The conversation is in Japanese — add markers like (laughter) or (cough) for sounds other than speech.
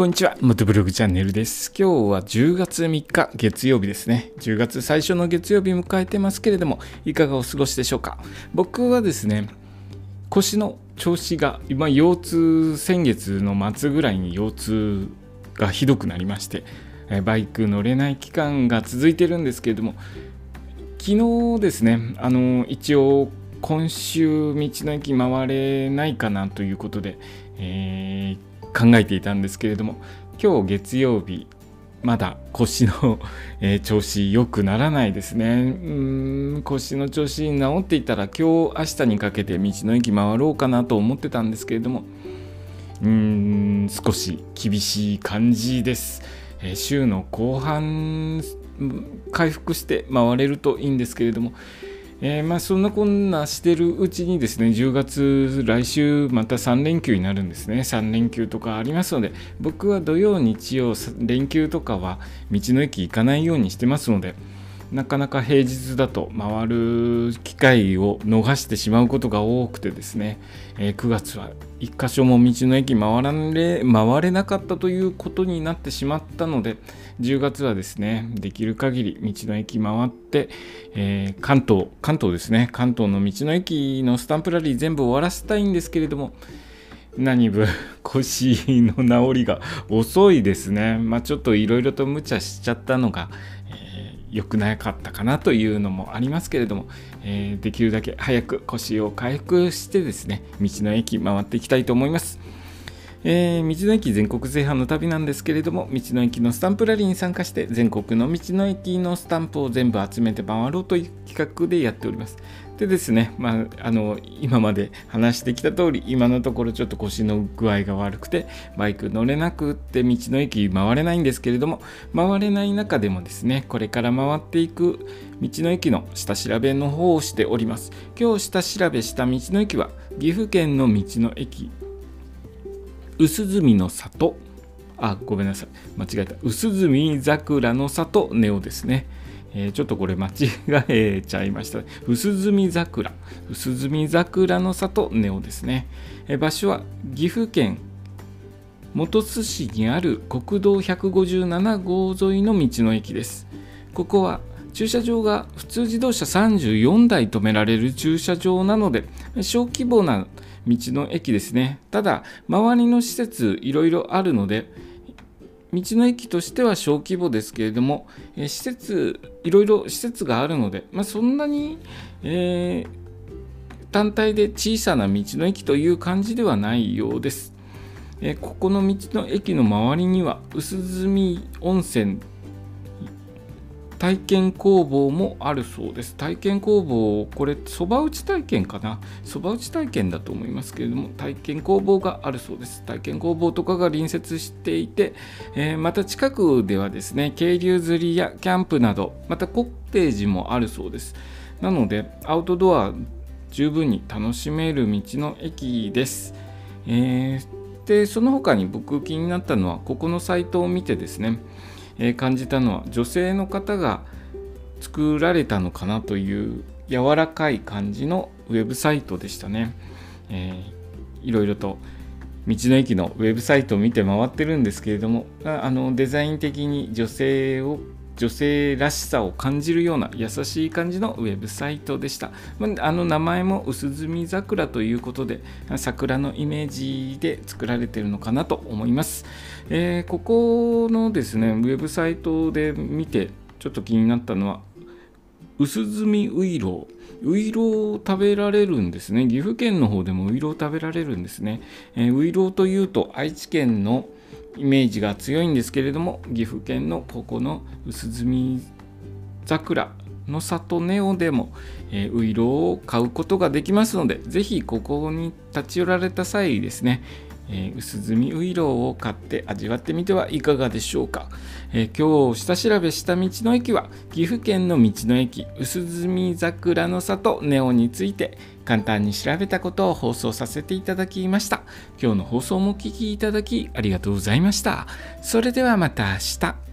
こんにちは。元ブログチャンネルです。今日は10月3日月曜日ですね。10月最初の月曜日迎えてますけれども、いかがお過ごしでしょうか？僕はですね、腰の調子が、今、腰痛、先月の末ぐらいに腰痛がひどくなりまして、バイク乗れない期間が続いてるんですけれども、昨日ですね、あの、一応、今週道の駅回れないかなということで、えー考えていたんですけれども今日月曜日まだ腰の、(laughs) え、調子良くならないですね。うん腰の調子治っていたら今日明日にかけて道の駅回ろうかなと思ってたんですけれどもうん少し厳しい感じです、えー、週の後半回復して回れるといいんですけれどもえー、まあそんなこんなしてるうちにですね10月来週また3連休になるんですね。3連休とかありますので僕は土曜日曜連休とかは道の駅行かないようにしてますのでなかなか平日だと回る機会を逃してしまうことが多くてですね、えー、9月は1箇所も道の駅回られ回れなかったということになってしまったので10月はですねできる限り道の駅回って、えー、関東関東ですね関東の道の駅のスタンプラリー全部終わらせたいんですけれども何分 (laughs) 腰の治りが遅いですね。まあちょっといろいろと無茶しちゃったのが、良くなかったかなというのもありますけれども、えー、できるだけ早く腰を回復してですね道の駅回っていきたいと思います。えー、道の駅全国制覇の旅なんですけれども道の駅のスタンプラリーに参加して全国の道の駅のスタンプを全部集めて回ろうという企画でやっておりますでですね、まあ、あの今まで話してきた通り今のところちょっと腰の具合が悪くてバイク乗れなくって道の駅回れないんですけれども回れない中でもですねこれから回っていく道の駅の下調べの方をしております。今日下調べした道の駅は岐阜県の道の駅薄墨の里。あごめんなさい。間違えた。薄墨桜の里ネオですね、えー、ちょっとこれ間違えちゃいました。薄墨桜。薄墨桜の里ネオですね、えー、場所は岐阜県本巣市にある国道157号沿いの道の駅です。ここは駐車場が普通自動車34台止められる駐車場なので小規模な道の駅ですね。ただ周りの施設いろいろあるので道の駅としては小規模ですけれども、え施設いろいろ施設があるので、まあ、そんなに、えー、単体で小さな道の駅という感じではないようです。えここの道の駅の周りには薄墨温泉体験工房もあるそうです。体験工房、これ、そば打ち体験かな？そば打ち体験だと思いますけれども、体験工房があるそうです。体験工房とかが隣接していて、えー、また近くではですね、渓流釣りやキャンプなど、またコッテージもあるそうです。なので、アウトドア十分に楽しめる道の駅です。えー、で、その他に僕気になったのは、ここのサイトを見てですね、え感じたのは女性の方が作られたのかなという柔らかい感じのウェブサイトでしたね。えー、いろいろと道の駅のウェブサイトを見て回ってるんですけれどもあのデザイン的に女性を女性らしさを感じるような優しい感じのウェブサイトでした。あの名前も薄墨桜ということで桜のイメージで作られてるのかなと思います。えー、ここのですね、ウェブサイトで見てちょっと気になったのは薄墨ウイロウ。ウイロを食べられるんですね。岐阜県の方でもウイロを食べられるんですね。えー、ウイロというと愛知県のイメージが強いんですけれども岐阜県のここの薄墨桜の里ネオでも、えー、ウイロを買うことができますので是非ここに立ち寄られた際ですねえー、薄墨ウイローを買って味わってみてはいかがでしょうか、えー、今日下調べした道の駅は岐阜県の道の駅薄墨桜の里ネオについて簡単に調べたことを放送させていただきました。今日の放送もお聴きいただきありがとうございました。それではまた明日。